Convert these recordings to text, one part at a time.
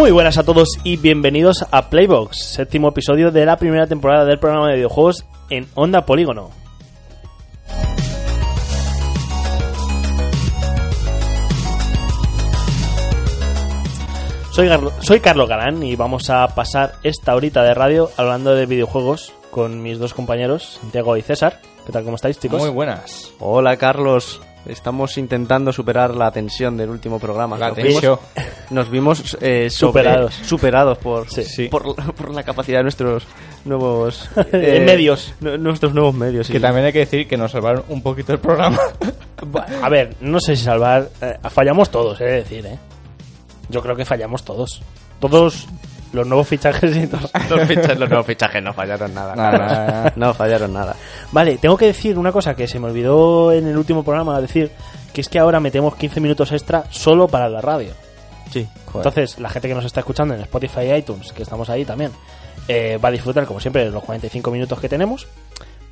Muy buenas a todos y bienvenidos a Playbox, séptimo episodio de la primera temporada del programa de videojuegos en Onda Polígono. Soy, soy Carlos Galán y vamos a pasar esta horita de radio hablando de videojuegos con mis dos compañeros, Santiago y César. ¿Qué tal? ¿Cómo estáis, chicos? Muy buenas. Hola Carlos, estamos intentando superar la tensión del último programa. La Nos vimos- tensión. Nos vimos eh, sobre- Superados. superados por, Sí. Sí. por, por la capacidad de nuestros nuevos En medios. nu- nuestros nuevos medios. sí. Que también hay que decir que nos salvaron un poquito el programa. A ver, no sé si salvar. eh, fallamos todos, he de decir, ¿eh? Yo creo que fallamos todos. Todos los nuevos fichajes y todos. los, fichajes, los nuevos fichajes no fallaron nada. Nada, nada. No fallaron nada. Vale, tengo que decir una cosa que se me olvidó en el último programa decir, que es que ahora metemos 15 minutos extra solo para la radio. Sí. Entonces, la gente que nos está escuchando en Spotify y iTunes, que estamos ahí también, eh, va a disfrutar, como siempre, de los 45 minutos que tenemos,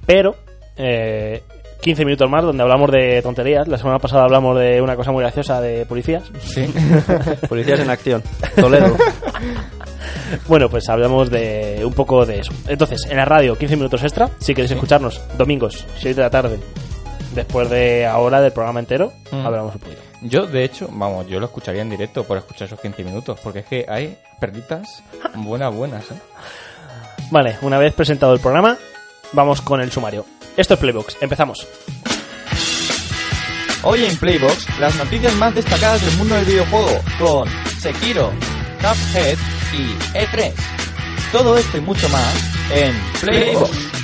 pero eh, 15 minutos más donde hablamos de tonterías. La semana pasada hablamos de una cosa muy graciosa de policías. Sí. Policías en acción. Toledo. Bueno, pues hablamos de un poco de eso. Entonces, en la radio, 15 minutos extra. Si queréis escucharnos, domingos, 6 de la tarde, después de ahora del programa entero, Mm. hablamos un poquito. Yo, de hecho, vamos, yo lo escucharía en directo por escuchar esos 15 minutos, porque es que hay perditas buenas, buenas, ¿eh? Vale, una vez presentado el programa, vamos con el sumario. Esto es Playbox, empezamos. Hoy en Playbox, las noticias más destacadas del mundo del videojuego con Sekiro, Cuphead y E3. Todo esto y mucho más en Playbox.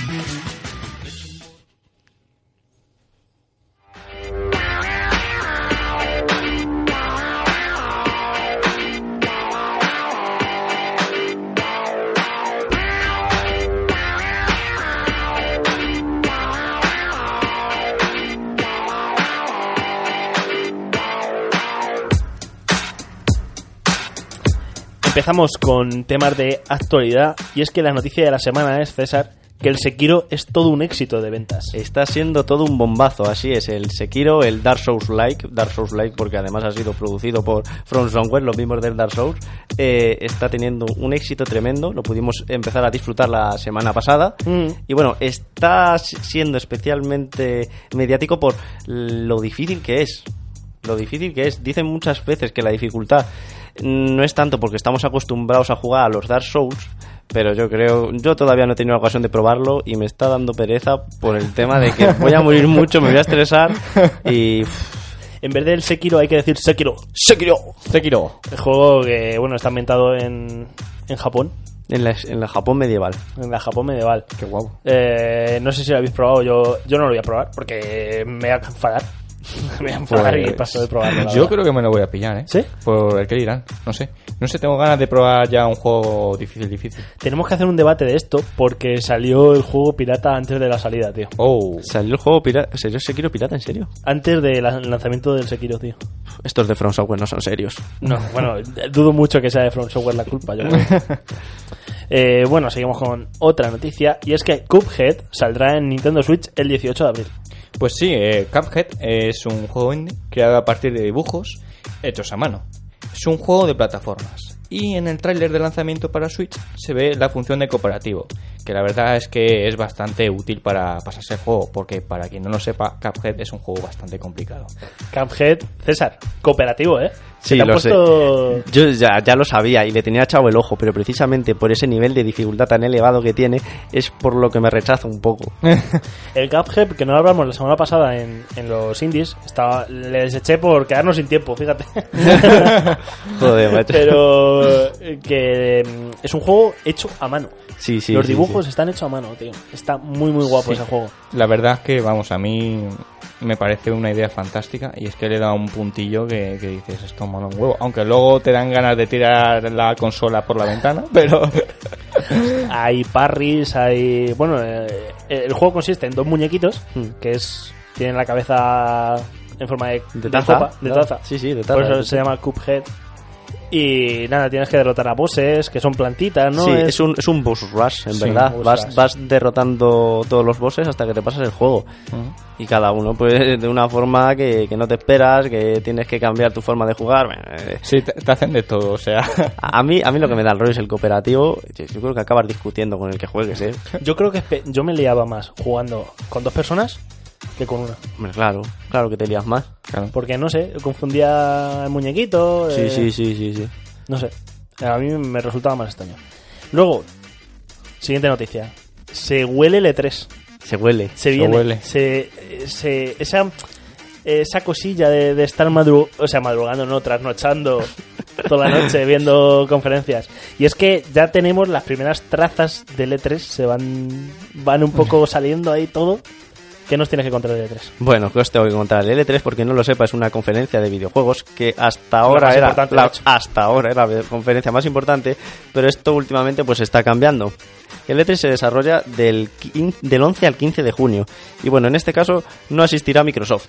Empezamos con temas de actualidad, y es que la noticia de la semana es, César, que el Sekiro es todo un éxito de ventas. Está siendo todo un bombazo, así es. El Sekiro, el Dark Souls Like, Dark Souls Like porque además ha sido producido por From Software, los mismos del Dark Souls, eh, está teniendo un éxito tremendo. Lo pudimos empezar a disfrutar la semana pasada. Mm. Y bueno, está si- siendo especialmente mediático por lo difícil que es. Lo difícil que es. Dicen muchas veces que la dificultad no es tanto porque estamos acostumbrados a jugar a los Dark Souls, pero yo creo, yo todavía no he tenido la ocasión de probarlo y me está dando pereza por el tema de que voy a morir mucho, me voy a estresar y En vez del Sekiro hay que decir Sekiro. Sekiro. Sekiro. El juego que, bueno, está ambientado en, en Japón, en la, en la Japón medieval. en la Japón medieval. Qué guapo. Eh, no sé si lo habéis probado, yo, yo no lo voy a probar porque me voy a enfadar. me voy a enfadar y Pues, paso de probarlo. Yo verdad. creo que me lo voy a pillar, ¿eh? ¿Sí? Por el que dirán, no sé. No sé, tengo ganas de probar ya un juego difícil, difícil. Tenemos que hacer un debate de esto porque salió el juego pirata antes de la salida, tío. Oh. ¿Salió el juego pirata? ¿Salió Sekiro pirata? ¿En serio? Antes del lanzamiento del Sekiro, tío. Estos de From Software no son serios. No, bueno, dudo mucho que sea de From Software la culpa, yo creo. Eh, bueno, seguimos con otra noticia y es que Cuphead saldrá en Nintendo Switch el 18 de abril. Pues sí, eh, Cuphead es un juego indie creado a partir de dibujos hechos a mano. Es un juego de plataformas. Y en el tráiler de lanzamiento para Switch se ve la función de cooperativo, que la verdad es que es bastante útil para pasarse el juego, porque para quien no lo sepa, Cuphead es un juego bastante complicado. Cuphead, César, cooperativo, ¿eh? Sí, lo sé. puesto- Yo ya, ya lo sabía y le tenía echado el ojo, pero precisamente por ese nivel de dificultad tan elevado que tiene es por lo que me rechazo un poco. El Cuphead, que no lo hablamos la semana pasada en, en los indies, estaba, le deseché por quedarnos sin tiempo, fíjate. Joder, macho. Pero eh, que mm, es un juego hecho a mano. Sí, sí, Los sí, dibujos están hechos a mano, tío. Está muy, muy guapo Sí. ese juego. La verdad es que, vamos, a mí me parece una idea fantástica y es que le da un puntillo que, que dices, esto mola un huevo. Aunque luego te dan ganas de tirar la consola por la ventana, pero... Hay parries, hay... Bueno, eh, el juego consiste en dos muñequitos, Hmm. que es... Tienen la cabeza en forma de, De de taza. copa, de taza. Sí, sí, de Por taza. eso se llama Cuphead. Y nada, tienes que derrotar a bosses, que son plantitas, ¿no? sí, es, un, es un boss rush, en Sí, verdad. Vas, rush. vas derrotando todos los bosses hasta que te pasas el juego. Y cada uno, pues, de una forma que, que no te esperas, que tienes que cambiar tu forma de jugar. Bueno, eh, Sí, te, te hacen de todo, o sea. A mí, a mí lo que me da el rollo es el cooperativo. Yo yo creo que acabas discutiendo con el que juegues, ¿eh? Yo creo que yo me liaba más jugando con dos personas que con una. Hombre, claro, claro que te lías más. Claro. Porque no sé, confundía el muñequito. Sí, eh, sí, sí, sí, sí. No sé. A mí me resultaba más extraño. Luego, siguiente noticia. Se huele el E3. Se huele. Se Se viene. huele. Se, se- esa, esa cosilla de, de estar madru o sea, madrugando, no, trasnochando toda la noche viendo conferencias. Y es que ya tenemos las primeras trazas del E3. Se van, van un poco saliendo ahí todo. ¿Qué nos tienes que contar del E3? Bueno, que os tengo que contar. El L3, porque no lo sepa, es una conferencia de videojuegos que hasta ahora era la, de hasta ahora era la conferencia más importante, pero esto últimamente pues está cambiando. El E3 se desarrolla del, del 11 al 15 de junio y bueno, en este caso no asistirá Microsoft.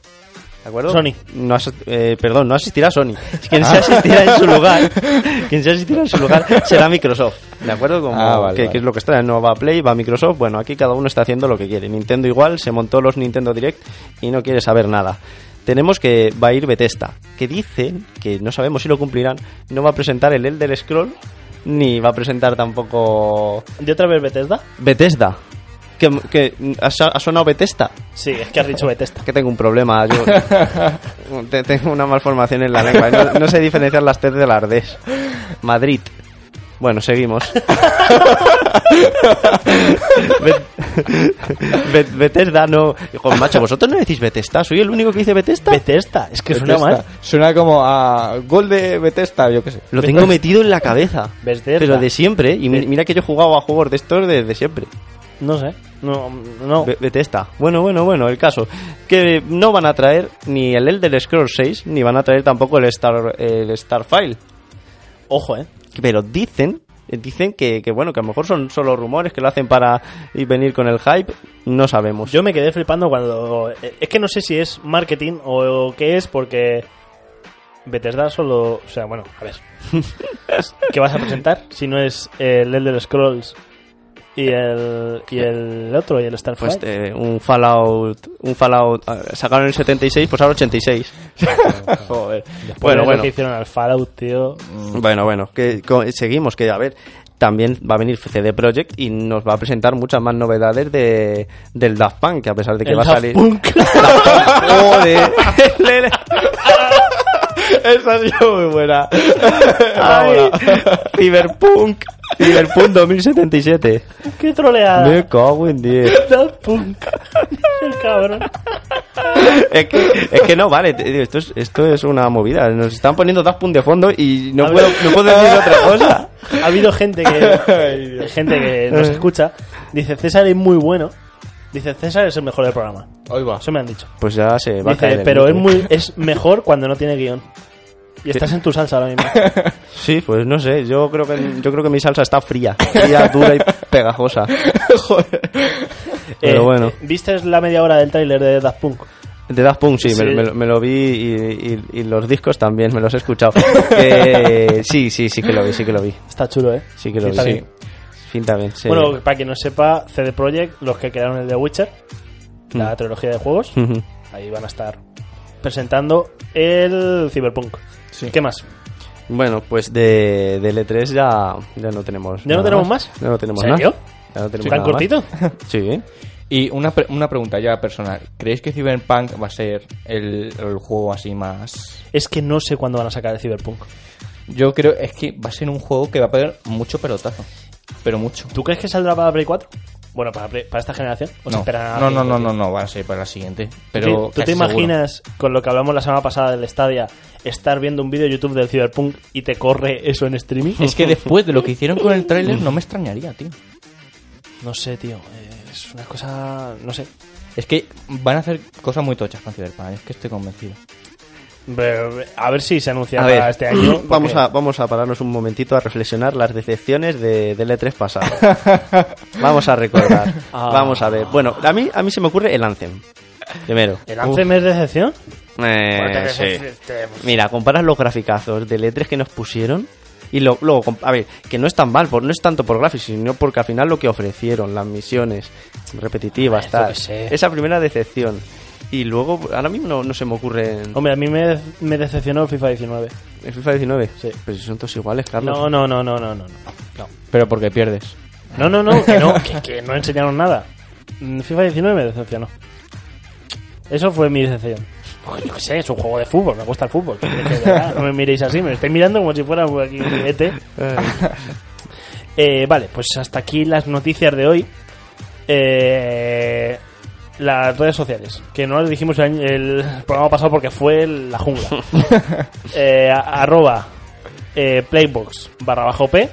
¿De acuerdo? Sony. No eh, perdón, no asistirá Sony. Quien se asistirá en su lugar, quien se asistirá en su lugar será Microsoft. ¿De acuerdo? Como Ah, vale, que, vale. que es lo que está. No va a Play, va a Microsoft. Bueno, aquí cada uno está haciendo lo que quiere. Nintendo igual, se montó los Nintendo Direct y no quiere saber nada. Tenemos que va a ir Bethesda, que dicen, que no sabemos si lo cumplirán, no va a presentar el Elder Scroll, ni va a presentar tampoco ¿De otra vez Bethesda? Bethesda. Que, que ¿ha, sonado Bethesda? Sí, es que has dicho Bethesda. que tengo un problema. Yo te- tengo una malformación en la lengua. No, no sé diferenciar las T de las Ds. Madrid. Bueno, seguimos. Bet- Bet- Bethesda no. Hijo, macho, vosotros no decís Bethesda. Soy el único que dice Bethesda. Bethesda, es que suena mal. Suena como a gol de Bethesda, yo qué sé. Lo tengo metido en la cabeza. Bethesda. Pero de siempre. Y mi- mira que yo he jugado a juegos de estos desde siempre. No sé. No, no. Be- Bethesda. Bueno, bueno, bueno, el caso. Que no van a traer ni el Elder Scrolls 6, ni van a traer tampoco el, Star, el Starfile. Ojo, eh. Pero dicen, dicen que, que, bueno, que a lo mejor son solo rumores que lo hacen para ir venir con el hype. No sabemos. Yo me quedé flipando cuando. eh, Es que no sé si es marketing o, qué es, porque. Bethesda solo. O sea, bueno, a ver. ¿Qué vas a presentar si no es el Elder Scrolls y el, y el otro, y el Starfield? pues eh, un Fallout, un Fallout, ah, sacaron el 76, pues ahora 86. Joder. Después Bueno, de lo bueno. que hicieron al Fallout, tío. Bueno, bueno, que seguimos, que a ver, también va a venir CD Projekt y nos va a presentar muchas más novedades de, del Daft Punk, que a pesar de que El va a Daft salir... Punk. ¡Joder! Esa ha sido muy buena. Ay, Cyberpunk. Cyberpunk 2077. ¡Qué troleada! Me cago en 10. Daft Punk. El cabrón. Es que, es que no, vale, tío, esto es, esto es una movida. Nos están poniendo Daft Punk de fondo y no A puedo, no puedo decir otra cosa. Ha habido gente que gente que nos escucha. Dice, César es muy bueno. Dice, César es el mejor del programa. Hoy va. Eso me han dicho. Pues ya se va a Dice, caer. el pero es muy es mejor cuando no tiene guion. Y estás en tu salsa ahora mismo. Sí, pues no sé, yo creo que yo creo que mi salsa está fría, fría, dura y pegajosa. Pero Eh, bueno. ¿Viste la media hora del tráiler de Daft Punk? De Daft Punk sí, Sí. Me, me lo- me lo vi y, y- y los discos también, me los he escuchado. Eh, sí, sí, sí que lo vi, sí que lo vi. Está chulo, ¿eh? Sí que lo vi. Sí. Pinta bien, sí. Bueno, para quien no sepa, CD Projekt, los que crearon el The Witcher, la Mm. trilogía de juegos, ahí van a estar presentando el Cyberpunk. ¿Qué más? Bueno, pues de, de L3 ya, ya no tenemos ¿Ya no tenemos más? Ya no tenemos ¿Serio? nada. Ya no tenemos ¿Tan nada más. cortito? Sí. Y una, pre- una pregunta ya personal. ¿Creéis que Cyberpunk va a ser el, el juego así más...? Es que no sé cuándo van a sacar el Cyberpunk. Yo creo es que va a ser un juego que va a pegar mucho pelotazo. Pero mucho. ¿Tú crees que saldrá para Play 4? Bueno, para, para esta generación. ¿O se No, esperan a no, no, no, no, no, va a ser para la siguiente. ¿Tú Pero ¿Tú te seguro. imaginas, con lo que hablamos la semana pasada del Stadia, estar viendo un vídeo de YouTube del Cyberpunk y te corre eso en streaming? Es que después de lo que hicieron con el tráiler no me extrañaría, tío. No sé, tío. Es una cosa... No sé. Es que van a hacer cosas muy tochas con Cyberpunk, es que estoy convencido. A ver si se anuncia A para ver, este año. vamos, a, vamos a pararnos un momentito a reflexionar las decepciones de, del E3 pasado. vamos a recordar. Ah. Vamos a ver. Bueno, a mí, a mí se me ocurre el Anthem. Primero. ¿El Anthem es decepción? Eh, sí. Mira, comparas los graficazos del E3 que nos pusieron y lo- luego, a ver, que no es tan mal, por, no es tanto por gráficos, sino porque al final lo que ofrecieron, las misiones repetitivas, yo tal. Esa primera decepción. Y luego, ahora mismo no, no se me ocurre en, Hombre, a mí me, me decepcionó el FIFA 19. en FIFA 19. Sí. Pero si son todos iguales, Carlos. No, no, no, no, no, no. No, Pero porque pierdes. no, no, no, que no, que, que no enseñaron nada. Mm, FIFA 19 me decepcionó. Eso fue mi decepción. Pues yo qué sé, es un juego de fútbol, me gusta el fútbol. No me miréis así, me estáis mirando como si fuera aquí un ET. Eh, vale, pues hasta aquí las noticias de hoy. Eh, las redes sociales, que no las dijimos el, año- el programa pasado porque fue la jungla. Eh, a- arroba eh, Playbox barra bajo P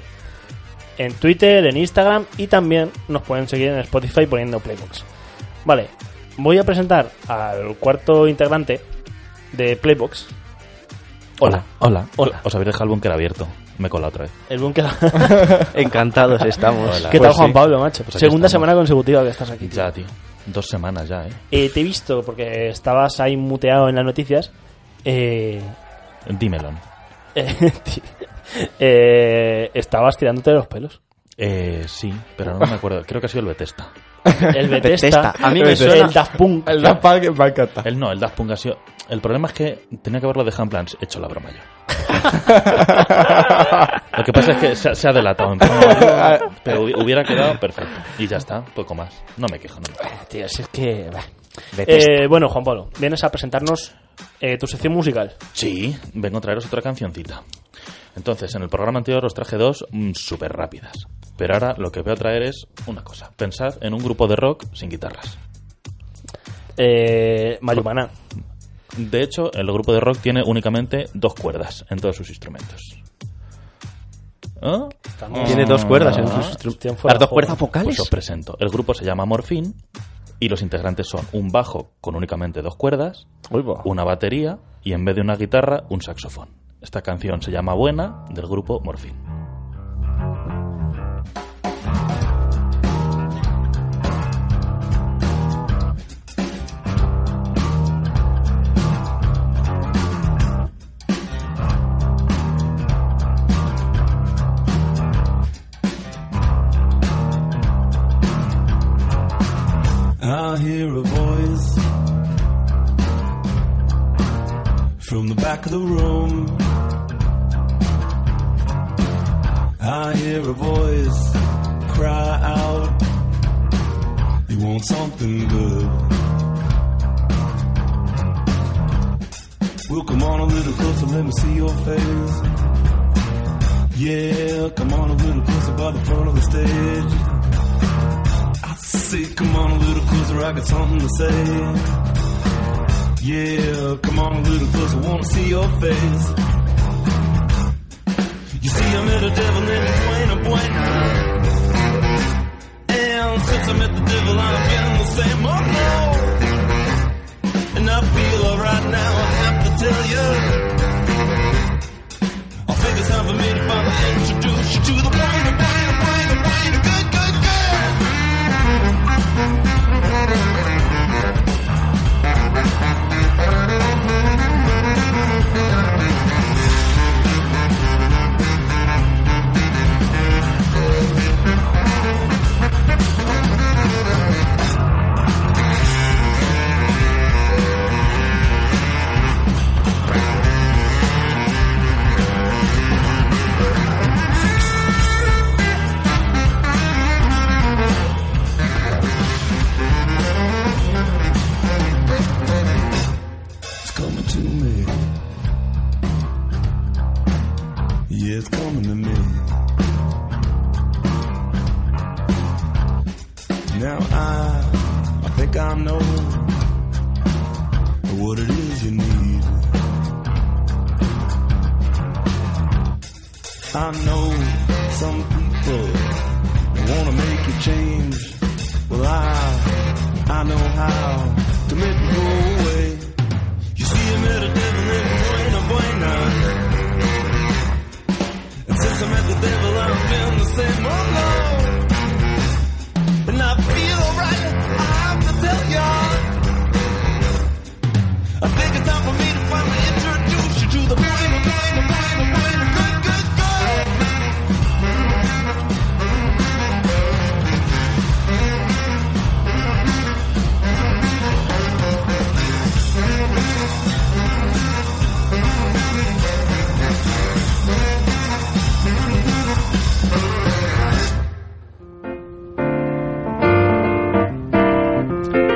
en Twitter, en Instagram y también nos pueden seguir en Spotify poniendo Playbox. Vale, voy a presentar al cuarto integrante de Playbox. Hola, hola. Hola. Os habéis dejado el búnker abierto. Me he colado otra vez. El búnker. Encantados estamos. Hola. ¿Qué Pues tal, Juan sí. Pablo, macho? Pues Segunda estamos. semana consecutiva que estás aquí. tío. Ya, tío. Dos semanas ya, ¿eh? Eh, te he visto porque estabas ahí muteado en las noticias. Eh, Dímelo. eh, eh, estabas tirándote de los pelos. Eh, sí, pero no me acuerdo. Creo que ha sido el Bethesda. El Bethesda. Bethesda. A mí me el Daft Punk. El Daft Punk me encanta. El no, el Daft Punk ha sido... El problema es que tenía que haberlo dejado en plan... He hecho la broma yo. Lo que pasa es que se, ha- se ha delatado. pero hubi- hubiera quedado perfecto. Y ya está, poco más. No me quejo, no me quejo. Tío, si es que. Eh, bueno, Juan Pablo, vienes a presentarnos eh, tu sección musical. Sí, vengo a traeros otra cancioncita. Entonces, en el programa anterior os traje dos mm, súper rápidas. Pero ahora lo que voy a traer es una cosa. Pensad en un grupo de rock sin guitarras. Eh, Mayumana. De hecho, el grupo de rock tiene únicamente dos cuerdas en todos sus instrumentos. ¿Ah? Tiene dos cuerdas en Ah. sus instru- Tienen fuera Las dos cuerdas vocales. Pues os presento. El grupo se llama Morphine y los integrantes son un bajo con únicamente dos cuerdas, una batería y en vez de una guitarra, un saxofón. Esta canción se llama Buena del grupo Morphine. Back of the room. I hear a voice cry out, You want something good? Well, come on a little closer, let me see your face. Yeah, come on a little closer by the front of the stage. I say, come on a little closer, I got something to say. Yeah, come on a little closer, wanna see your face. You see, I met a devil named Buena Buena. And since I met the devil, I've been the same, oh no. And I feel alright now, I have to tell you. I think it's time for me to finally introduce you to the Buena Buena Buena Buena good, good, Thank you. I know what it is you need. I know some people wanna make you change. Well, I, I know how to make it go away. You see, I met a devil named Buena Buena. And since I met the devil, I've been the same, oh Lord.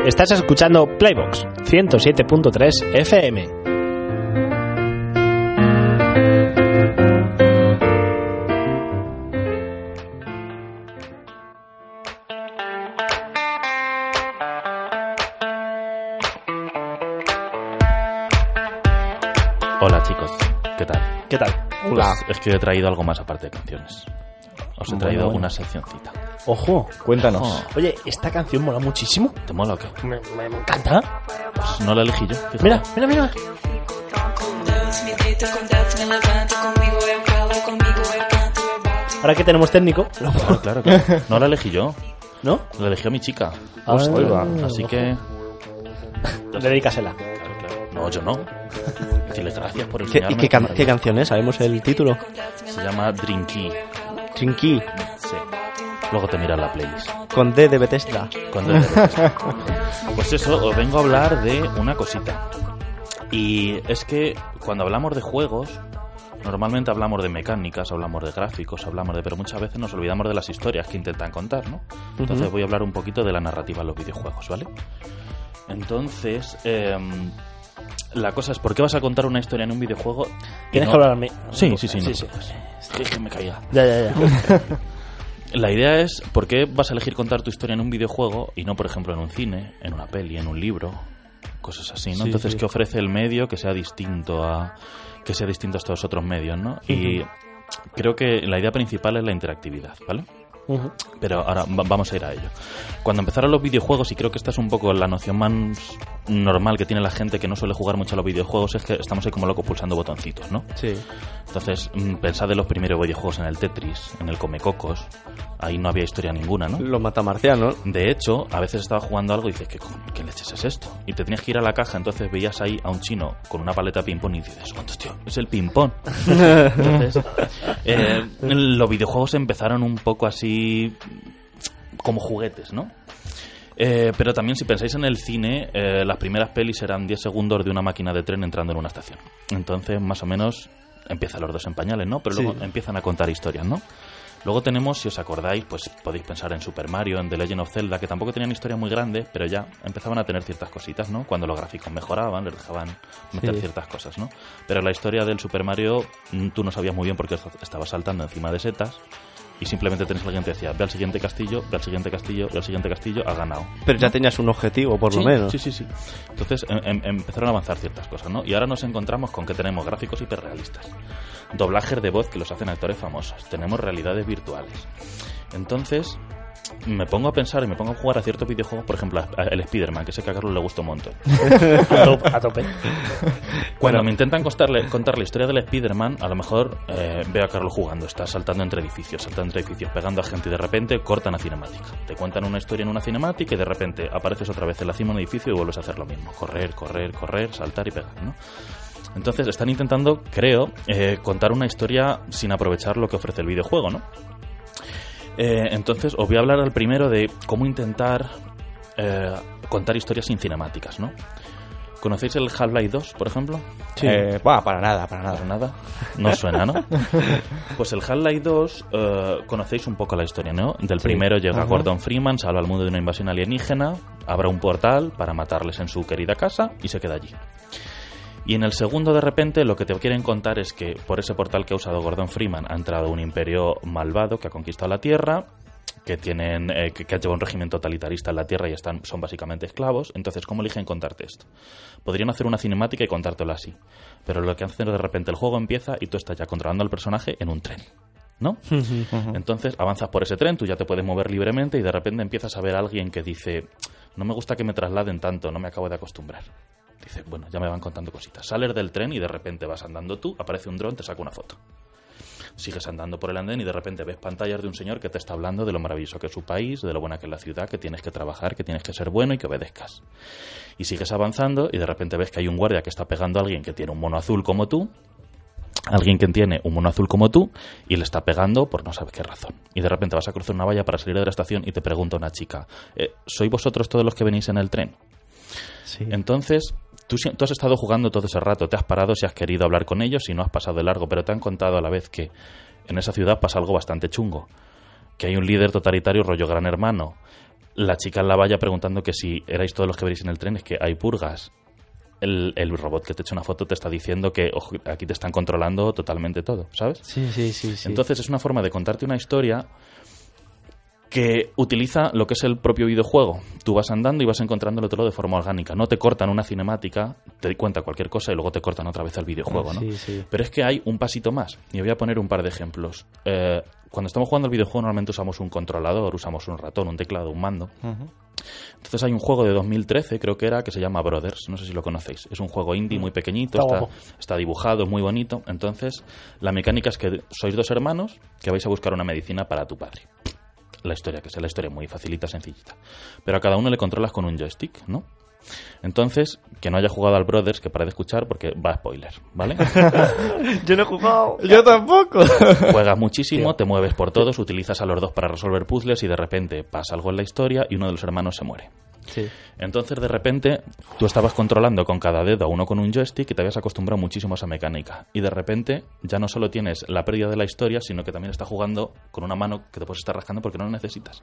Estás escuchando Playbox 107.3 FM. Pues es que he traído algo más aparte de canciones. Os he traído bueno. una seccioncita. Ojo. Cuéntanos. Ojo. Oye, esta canción mola muchísimo. ¿Te mola o qué? Me, me- me encanta. Pues no la elegí yo. fíjate. Mira, mira, mira. Ahora que tenemos técnico, Claro, claro, claro. No la elegí yo. ¿no? La eligió mi chica. Hostia. Así que... Dedícasela. No, yo no. Decirle gracias por ¿Qué, y enseñarme. qué, can- canción es? ¿Sabemos el título? Se llama Drinky. Trinky, Sí. Luego te miras la playlist. con D de Bethesda. Cuando te ves. Pues eso, os vengo a hablar de una cosita. Y es que cuando hablamos de juegos, normalmente hablamos de mecánicas, hablamos de gráficos, hablamos de... Pero muchas veces nos olvidamos de las historias que intentan contar, ¿no? Entonces voy a hablar un poquito de la narrativa en los videojuegos, ¿vale? Entonces, em, la cosa es, ¿por qué vas a contar una historia en un videojuego? Tienes no- que hablar a mí. Sí, sí, sí, no sí, sí. Es que me caía. Ya, ya, ya. La idea es por qué vas a elegir contar tu historia en un videojuego y no, por ejemplo, en un cine, en una peli, en un libro, cosas así, ¿no? Sí, Entonces, sí. ¿qué ofrece el medio que sea distinto a que sea distinto a estos otros medios, ¿no? Y creo que la idea principal es la interactividad, ¿vale? Pero ahora va- vamos a ir a ello. Cuando empezaron los videojuegos, y creo que esta es un poco la noción más normal que tiene la gente que no suele jugar mucho a los videojuegos, es que estamos ahí como locos pulsando botoncitos, ¿no? Sí. Entonces, mm, pensad en los primeros videojuegos en el Tetris, en el Comecocos. Ahí no había historia ninguna, ¿no? Los matamarcianos. De hecho, a veces estaba jugando algo y dices, ¿qué, qué leches es esto? Y te tenías que ir a la caja, entonces veías ahí a un chino con una paleta de ping-pong y dices, ¿cuántos tío? Es el ping-pong. entonces, eh, los videojuegos empezaron un poco así como juguetes, ¿no? Eh, pero también si pensáis en el cine, eh, las primeras pelis eran 10 segundos de una máquina de tren entrando en una estación. Entonces, más o menos, empiezan los dos en pañales, ¿no? Pero luego Sí. empiezan a contar historias, ¿no? Luego tenemos, si os acordáis, pues podéis pensar en Super Mario, en The Legend of Zelda, que tampoco tenían historias muy grandes, pero ya empezaban a tener ciertas cositas, ¿no? Cuando los gráficos mejoraban, les dejaban meter Sí. ciertas cosas, ¿no? Pero la historia del Super Mario, mm, tú no sabías muy bien porque estabas saltando encima de setas y simplemente tenés alguien que decía, ve al siguiente castillo, ve al siguiente castillo, ve al siguiente castillo, ha ganado. Pero ya tenías un objetivo, por Sí, lo menos. Sí, sí, sí. Entonces em- em- empezaron a avanzar ciertas cosas, ¿no? Y ahora nos encontramos con que tenemos gráficos hiperrealistas, doblajes de voz que los hacen actores famosos, tenemos realidades virtuales. Entonces, me pongo a pensar y me pongo a jugar a ciertos videojuegos, por ejemplo, a- el Spider-Man, que sé que a Carlos le gustó un montón. A tope. A tope. Cuando me intentan contarle, contar la historia del Spider-Man, a lo mejor eh, veo a Carlos jugando, está saltando entre edificios, saltando entre edificios, pegando a gente y de repente cortan a cinemática. Te cuentan una historia en una cinemática y de repente apareces otra vez en la cima de un edificio y vuelves a hacer lo mismo. Correr, correr, correr, saltar y pegar, ¿no? Entonces están intentando, creo, eh, contar una historia sin aprovechar lo que ofrece el videojuego, ¿no? Eh, entonces os voy a hablar al primero de cómo intentar eh, contar historias sin cinemáticas, ¿no? ¿Conocéis el Half-Life 2, por ejemplo? Eh, buah, para nada, para Para nada. nada. No suena, ¿no? Pues el Half-Life 2, eh, conocéis un poco la historia, ¿no? Del primero llega Gordon Freeman, salva al mundo de una invasión alienígena, abre un portal para matarles en su querida casa y se queda allí. Y en el segundo, de repente, lo que te quieren contar es que por ese portal que ha usado Gordon Freeman ha entrado un imperio malvado que ha conquistado la Tierra, que tienen eh, que, llevado un régimen totalitarista en la Tierra y están son básicamente esclavos. Entonces, ¿cómo eligen contarte esto? Podrían hacer una cinemática y contártelo así, pero lo que hacen es de repente el juego empieza y tú estás ya controlando al personaje en un tren. ¿No? Entonces avanzas por ese tren, tú ya te puedes mover libremente y de repente empiezas a ver a alguien que dice, no me gusta que me trasladen tanto, no me acabo de acostumbrar. Dice, bueno, ya me van contando cositas. Sales del tren y de repente vas andando tú, aparece un dron, te saca una foto. Sigues andando por el andén y de repente ves pantallas de un señor que te está hablando de lo maravilloso que es su país, de lo buena que es la ciudad, que tienes que trabajar, que tienes que ser bueno y que obedezcas. Y sigues avanzando y de repente ves que hay un guardia que está pegando a alguien que tiene un mono azul como tú, alguien que tiene un mono azul como tú y le está pegando por no sabes qué razón. Y de repente vas a cruzar una valla para salir de la estación y te pregunta una chica, eh, ¿sois vosotros todos los que venís en el tren? Sí. Entonces, tú, has estado jugando todo ese rato, te has parado si has querido hablar con ellos y no has pasado de largo, pero te han contado a la vez que en esa ciudad pasa algo bastante chungo, que hay un líder totalitario rollo gran hermano, la chica en la valla preguntando que si erais todos los que veréis en el tren, es que hay purgas. El, el robot que te echa una foto te está diciendo que ojo, aquí te están controlando totalmente todo, ¿sabes? Sí, sí, sí. sí. Entonces es una forma de contarte una historia que utiliza lo que es el propio videojuego. Tú vas andando y vas encontrándolo todo de forma orgánica. No te cortan una cinemática, te cuenta cualquier cosa y luego te cortan otra vez el videojuego, ¿no? Sí, sí. Pero es que hay un pasito más. Y voy a poner un par de ejemplos. Eh, cuando estamos jugando al videojuego normalmente usamos un controlador, usamos un ratón, un teclado, un mando. Entonces hay un juego de 2013, creo que era, que se llama Brothers. No sé si lo conocéis. Es un juego indie muy pequeñito, Está está, dibujado, es muy bonito. Entonces la mecánica es que sois dos hermanos que vais a buscar una medicina para tu padre. La historia, que es la historia muy facilita, sencillita. Pero a cada uno le controlas con un joystick, ¿no? Entonces, que no haya jugado al Brothers, que pare de escuchar porque va a spoiler, ¿vale? Yo no he jugado. Yo tampoco. Juegas muchísimo, te mueves por todos, utilizas a los dos para resolver puzzles y de repente pasa algo en la historia y uno de los hermanos se muere. Sí. Entonces, de repente, tú estabas controlando con cada dedo uno con un joystick y te habías acostumbrado muchísimo a esa mecánica. Y de repente, ya no solo tienes la pérdida de la historia, sino que también estás jugando con una mano que te puedes estar rascando porque no la necesitas.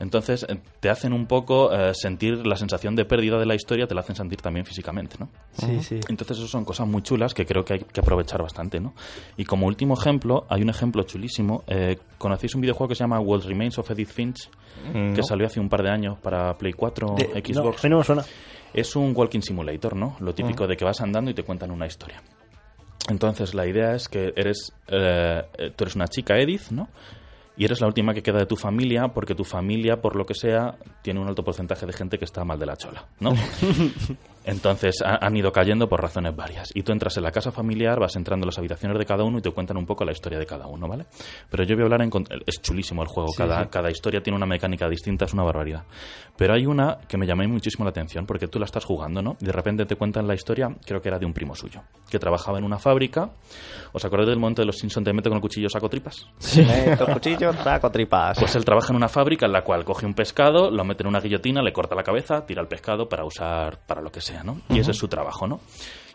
Entonces, eh, te hacen un poco eh, sentir la sensación de pérdida de la historia, te la hacen sentir también físicamente, ¿no? Sí, sí. Entonces, eso son cosas muy chulas que creo que hay que aprovechar bastante, ¿no? Y como último ejemplo, hay un ejemplo chulísimo. Eh, ¿Conocéis un videojuego que se llama What Remains of Edith Finch? Mm, Que no. salió hace un par de años para Play 4, De- Xbox. no me suena. Es un walking simulator, ¿no? Lo típico de que vas andando y te cuentan una historia. Entonces, la idea es que eres, eh, tú eres una chica, Edith, ¿no? Y eres la última que queda de tu familia porque tu familia, por lo que sea, tiene un alto porcentaje de gente que está mal de la chola, ¿no? Entonces ha- han ido cayendo por razones varias. Y tú entras en la casa familiar, vas entrando en las habitaciones de cada uno y te cuentan un poco la historia de cada uno, ¿vale? Pero yo voy a hablar en... Es chulísimo el juego, cada, cada historia tiene una mecánica distinta, es una barbaridad. Pero hay una que me llamó muchísimo la atención porque tú la estás jugando, ¿no? Y de repente te cuentan la historia, creo que era de un primo suyo, que trabajaba en una fábrica. ¿Os acordáis del momento de los Simpsons te meto con el cuchillo saco tripas? Meto cuchillo, saco tripas. Pues él trabaja en una fábrica en la cual coge un pescado, lo mete en una guillotina, le corta la cabeza, tira el pescado para usar para lo que sea, ¿no? Y ese es su trabajo, ¿no?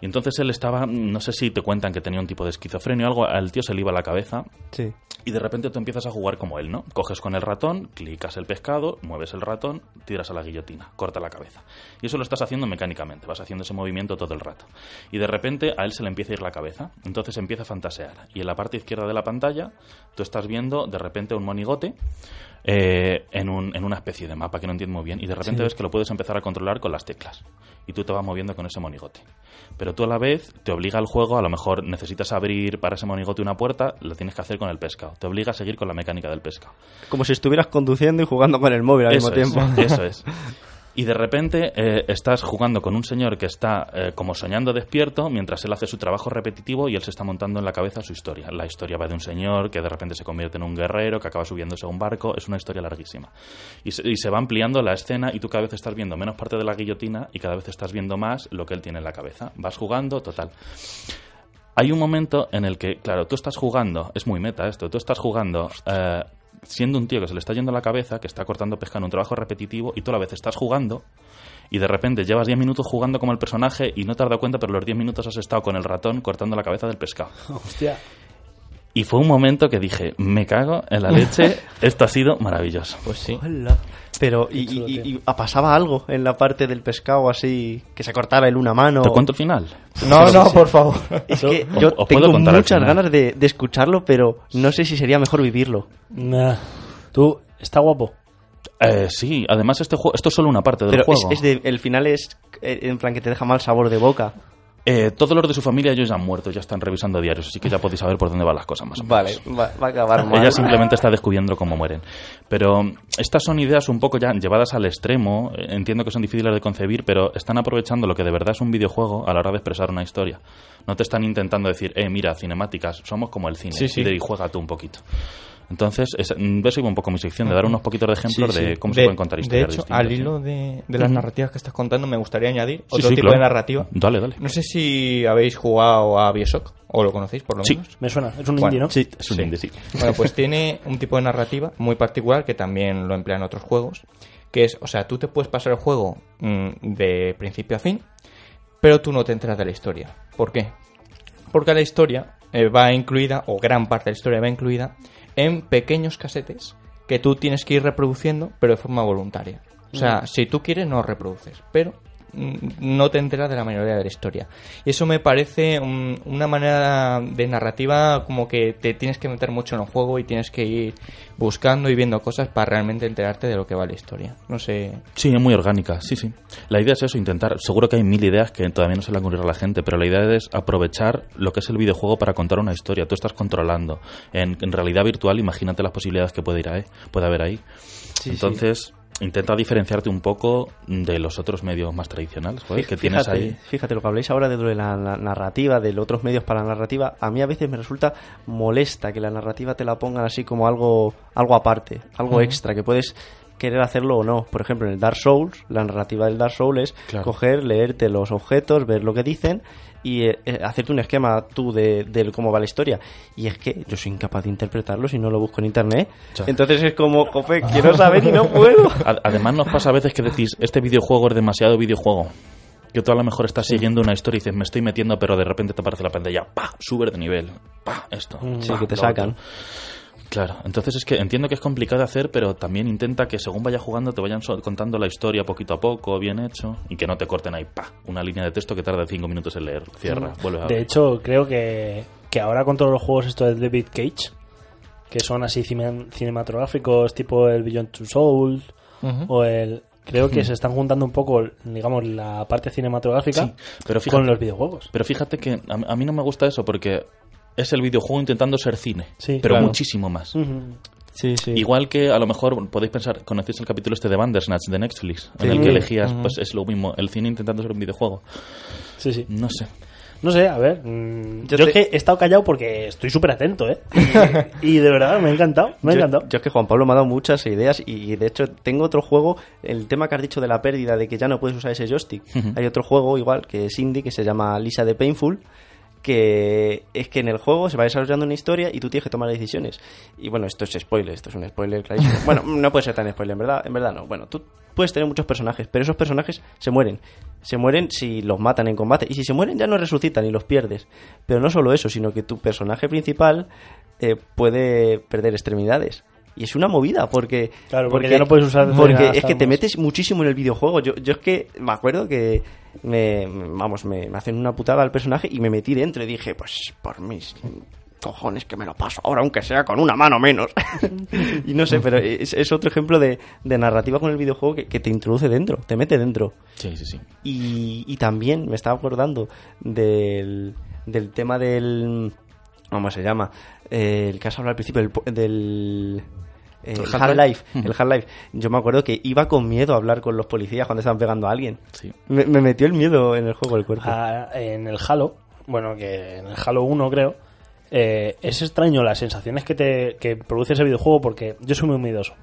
Y entonces él estaba, no sé si te cuentan que tenía un tipo de esquizofrenia o algo, al tío se le iba la cabeza Sí. y de repente tú empiezas a jugar como él, ¿no? Coges con el ratón, clicas el pescado, mueves el ratón, tiras a la guillotina, corta la cabeza. Y eso lo estás haciendo mecánicamente, vas haciendo ese movimiento todo el rato. Y de repente a él se le empieza a ir la cabeza, entonces empieza a fantasear. Y en la parte izquierda de la pantalla tú estás viendo de repente un monigote eh, en, un- en una especie de mapa que no entiendo muy bien y de repente ves que lo puedes empezar a controlar con las teclas y tú te vas moviendo con ese monigote. Pero tú a la vez te obliga el juego, a lo mejor necesitas abrir para ese monigote una puerta, lo tienes que hacer con el pescado. Te obliga a seguir con la mecánica del pescado. Como si estuvieras conduciendo y jugando con el móvil al Eso mismo es, tiempo. eso es. Y de repente eh, estás jugando con un señor que está eh, como soñando despierto mientras él hace su trabajo repetitivo y él se está montando en la cabeza su historia. La historia va de un señor que de repente se convierte en un guerrero, que acaba subiéndose a un barco. Es una historia larguísima. Y se, va ampliando la escena y tú cada vez estás viendo menos parte de la guillotina y cada vez estás viendo más lo que él tiene en la cabeza. Vas jugando, total. Hay un momento en el que, claro, tú estás jugando, es muy meta esto, tú estás jugando eh, siendo un tío que se le está yendo la cabeza, que está cortando pesca en un trabajo repetitivo, y tú a la vez estás jugando, y de repente llevas 10 minutos jugando como el personaje y no te has dado cuenta, pero los 10 minutos has estado con el ratón cortando la cabeza del pescado. Hostia. Y fue un momento que dije, me cago en la leche, esto ha sido maravilloso. Pues sí. Hola. Pero, y, y- y- pasaba algo en la parte del pescado así, que se cortara el una mano. ¿Te cuento el final? No, no, por favor. Es que yo os puedo tengo muchas ganas de, de escucharlo, pero no sé si sería mejor vivirlo. Nah. Tú, está guapo. Eh, sí, además este juego, esto es solo una parte del Pero es, juego. es de, el final es eh, en plan que te deja mal sabor de boca. Eh, todos los de su familia ellos ya han muerto, ya están revisando diarios, así que ya podéis saber por dónde van las cosas más o menos. Vale, va, va a acabar mal. Ella simplemente está descubriendo cómo mueren. Pero estas son ideas un poco ya llevadas al extremo. Eh, Entiendo que son difíciles de concebir, pero están aprovechando lo que de verdad es un videojuego a la hora de expresar una historia. No te están intentando decir, eh, mira, cinemáticas, somos como el cine. Sí, sí. Y juega tú un poquito. Entonces, es, mm, ves iba un poco mi sección, de dar unos poquitos de ejemplos Sí, sí. de cómo se de, pueden contar de historias hecho, distintas, al hilo de, de las narrativas que estás contando, me gustaría añadir otro sí, tipo claro. de narrativa. Dale, dale. No sé si habéis jugado a Bioshock, o lo conocéis por lo Sí. menos. Me suena. Es un Bueno, indie, ¿no? Sí, es un Sí. indie, sí. Bueno, pues tiene un tipo de narrativa muy particular que también lo emplean otros juegos, que es, o sea, tú te puedes pasar el juego mm, de principio a fin, pero tú no te enteras de la historia. ¿Por qué? Porque la historia eh, va incluida, o gran parte de la historia va incluida, en pequeños casetes que tú tienes que ir reproduciendo, pero de forma voluntaria. O sea, si tú quieres, no reproduces, pero no te enteras de la mayoría de la historia. Y eso me parece mm, una manera de narrativa como que te tienes que meter mucho en el juego y tienes que ir buscando y viendo cosas para realmente enterarte de lo que va la historia. No sé. Sí, es muy orgánica, sí, sí. La idea es eso, intentar. Seguro que hay mil ideas que todavía no se le han ocurrido a la gente, pero la idea es aprovechar lo que es el videojuego para contar una historia. Tú estás controlando. En, en realidad virtual, imagínate las posibilidades que puede, ir ahí, puede haber ahí. Entonces, intenta diferenciarte un poco de los otros medios más tradicionales, joder, que tienes fíjate, ahí. fíjate, lo que habláis ahora de la, la narrativa, de los otros medios para la narrativa, a mí a veces me resulta molesta que la narrativa te la pongan así como algo, algo aparte, algo extra, que puedes querer hacerlo o no. Por ejemplo, en el Dark Souls, la narrativa del Dark Souls es Claro. coger, leerte los objetos, ver lo que dicen y eh, eh, hacerte un esquema tú de, de cómo va la historia. Y es que yo soy incapaz de interpretarlo si no lo busco en internet. Ya. Entonces es como, jope, quiero saber y no puedo. Además nos pasa a veces que decís, este videojuego es demasiado videojuego. Que tú a lo mejor estás siguiendo una historia y dices, me estoy metiendo, pero de repente te aparece la pantalla, pa, sube de nivel, pa, esto. Sí, pa, que te sacan. otro. Claro, entonces es que entiendo que es complicado de hacer, pero también intenta que según vayas jugando te vayan so- contando la historia poquito a poco, bien hecho, y que no te corten ahí, pa, una línea de texto que tarda cinco minutos en leer, cierra, vuelve a De hecho, creo que, que ahora con todos los juegos estos de David Cage, que son así cine- cinematográficos, tipo el Beyond Two Souls, o el... Creo que se están juntando un poco, digamos, la parte cinematográfica Sí, pero fíjate- con los videojuegos. Pero fíjate que a, a mí no me gusta eso porque es el videojuego intentando ser cine, Sí, pero claro. muchísimo más. Ujú. Sí, sí. Igual que a lo mejor podéis pensar, conocéis el capítulo este de Bandersnatch de Netflix, en Sí. el que elegías, pues es lo mismo, el cine intentando ser un videojuego. Sí, sí. No sé. No sé, a ver. mm, Yo yo te- es que he estado callado porque estoy súper atento, ¿eh? Y, y de verdad, me ha encantado. Me ha yo, encantado. yo es que Juan Pablo me ha dado muchas ideas y de hecho tengo otro juego, el tema que has dicho de la pérdida, de que ya no puedes usar ese joystick. Hay otro juego igual que es indie que se llama Lisa de Painful que es que en el juego se va desarrollando una historia y tú tienes que tomar decisiones. Y bueno, esto es spoiler, esto es un spoiler clarísimo. Bueno, no puede ser tan spoiler, en verdad, en verdad no. Bueno, tú puedes tener muchos personajes, pero esos personajes se mueren. Se mueren si los matan en combate. Y si se mueren ya no resucitan y los pierdes. Pero no solo eso, sino que tu personaje principal eh, puede perder extremidades. Y es una movida, porque... Claro, porque ya no puedes usar Porque es que te metes muchísimo en el videojuego. Yo, yo es que me acuerdo que me, vamos, me, me hacen una putada al personaje y me metí dentro y dije, pues por mis cojones que me lo paso ahora, aunque sea con una mano menos. y no sé, pero es, es otro ejemplo de, de narrativa con el videojuego que, que te introduce dentro, te mete dentro. Sí, sí, sí. Y, y también me estaba acordando del, del tema del... ¿Cómo se llama? Eh, el que has hablado al principio, del... eh, ¿El el Half-Life? Half-Life. El Half-Life. Yo me acuerdo que iba con miedo a hablar con los policías cuando estaban pegando a alguien. sí. Me, me metió el miedo en el juego del cuerpo. Ah, en el Halo, bueno, que en el Halo 1 creo, eh, es extraño las sensaciones que te que produce ese videojuego porque yo soy muy miedoso.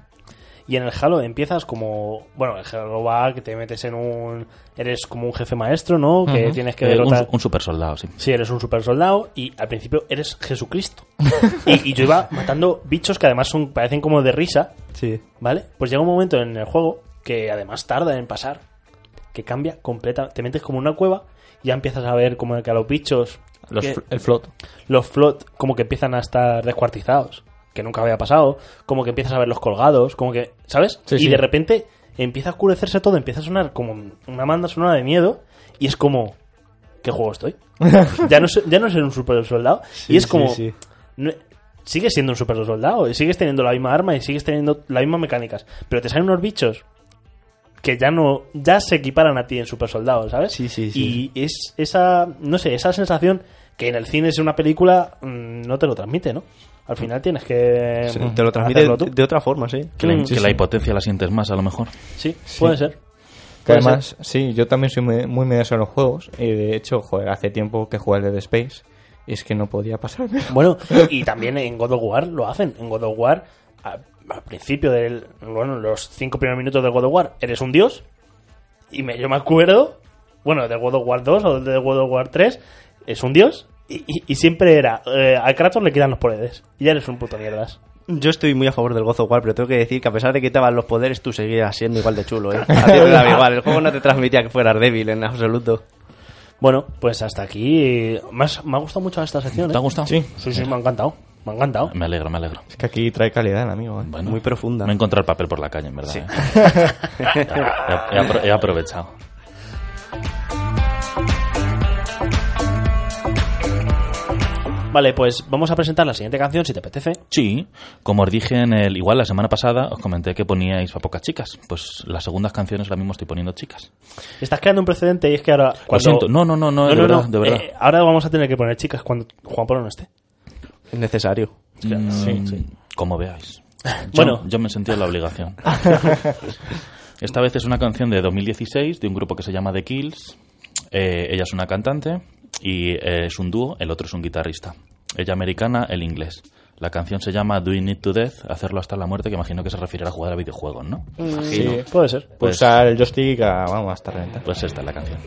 Y en el Halo empiezas como, bueno, el Halo va que te metes en un, eres como un jefe maestro, ¿no? Que tienes que Eh, un, derrotar. un super soldado, sí. Sí, eres un super soldado y al principio eres Jesucristo. y, y yo iba matando bichos que además son parecen como de risa, Sí. ¿vale? Pues llega un momento en el juego que además tarda en pasar, que cambia completa. Te metes como en una cueva y ya empiezas a ver como que a los bichos, Los que- fl- el flot. los flot, como que empiezan a estar descuartizados, que nunca había pasado, como que empiezas a ver los colgados, como que, ¿sabes? Sí, y sí. de repente empieza a oscurecerse todo, empieza a sonar como una banda sonora de miedo y es como, ¿qué juego estoy? ya no, ya no soy un super soldado y es como, no- sigues siendo un super soldado, y sigues teniendo la misma arma y sigues teniendo las mismas mecánicas, pero te salen unos bichos que ya no ya se equiparan a ti en super soldado, ¿sabes? Sí, sí, sí. Y es esa, no sé, esa sensación que en el cine es una película mm, no te lo transmite, ¿no? Al final tienes que Sí, mm, te lo transmite de, otra forma, sí. Que, la, que la hipotencia la sientes más, a lo mejor. Sí, puede ser. Que Puede además, sí, yo también soy muy, muy en los juegos. Y de hecho, joder, hace tiempo que jugué al Dead Space. Y es que no podía pasarme. Bueno, y también en God of War lo hacen. En God of War, al principio del. Bueno, los cinco primeros minutos de God of War, eres un dios. Y me, yo me acuerdo, bueno, de God of War 2 o de God of War 3, es un dios. Y, y- y siempre era. eh, a Kratos le quitan los poderes. Y ya eres un puto mierdas. Yo estoy muy a favor del of War, pero tengo que decir que a pesar de que te daban los poderes, tú seguías siendo igual de chulo, ¿eh? A ti te daba igual. El juego no te transmitía que fueras débil en absoluto. Bueno, pues hasta aquí. Me, has- me ha gustado mucho esta sección. ¿Te ha ¿eh? gustado? Sí. Sí, sí, me ha encantado. Me ha encantado. Me alegro, me alegro. Es que aquí trae calidad el amigo. ¿eh? Bueno, Muy profunda. Me he encontrado el papel por la calle, en verdad. ¿eh? he, he apro- he aprovechado. Vale, pues vamos a presentar la siguiente canción, si te apetece. Sí, como os dije en el. Igual la semana pasada os comenté que poníais a pocas chicas. Pues las segundas canciones ahora mismo estoy poniendo chicas. Estás creando un precedente y es que ahora... Lo siento. No, no, no, no, de verdad, de verdad. Eh, ahora vamos a tener que poner chicas cuando Juan Pablo no esté. Es necesario. Mm, Como veáis. Yo, Bueno. yo me sentí en la obligación. Esta vez es una canción de 2016 de un grupo que se llama The Kills. Eh, ella es una cantante y eh, es un dúo, el otro es un guitarrista. Ella americana, el inglés. La canción se llama Do You Need to Death, hacerlo hasta la muerte, que imagino que se refiere a jugar a videojuegos, ¿no? Sí. Puede ser. Pues, Pulsar el joystick a, vamos, hasta reventar. pues esta es la canción.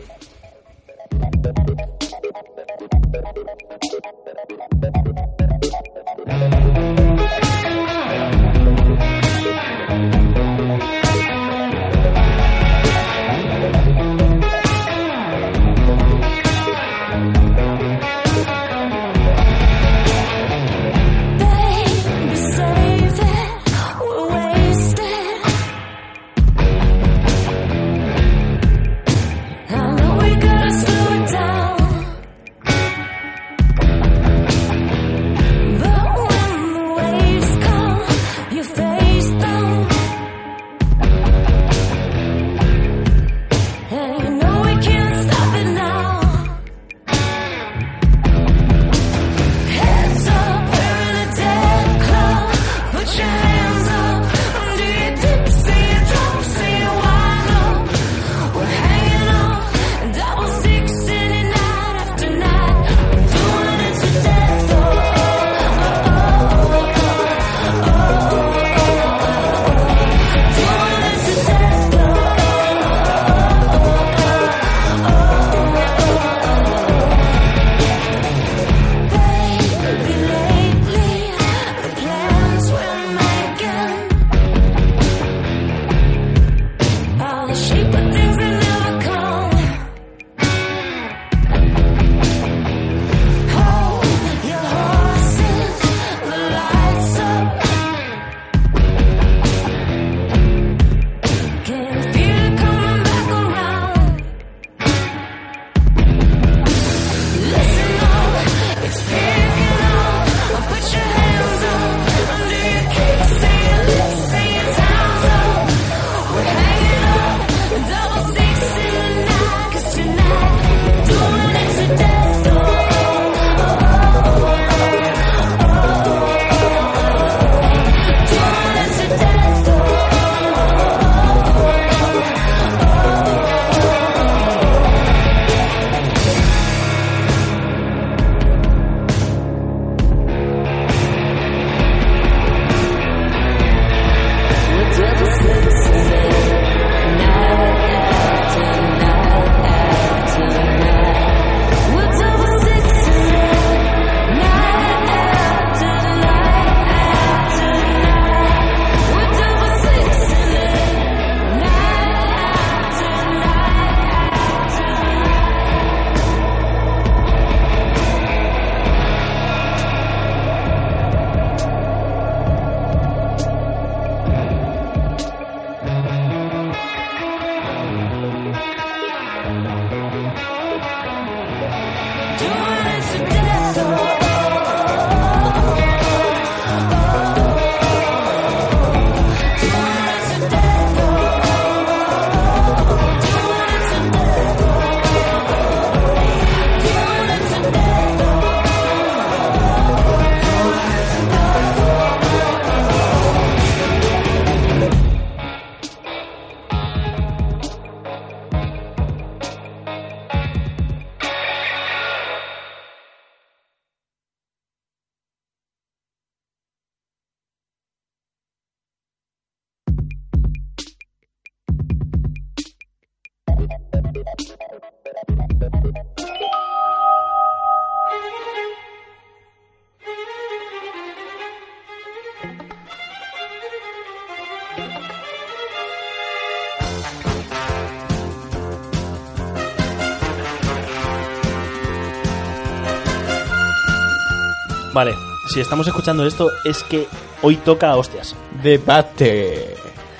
Vale, si estamos escuchando esto, es que hoy toca hostias. Debate.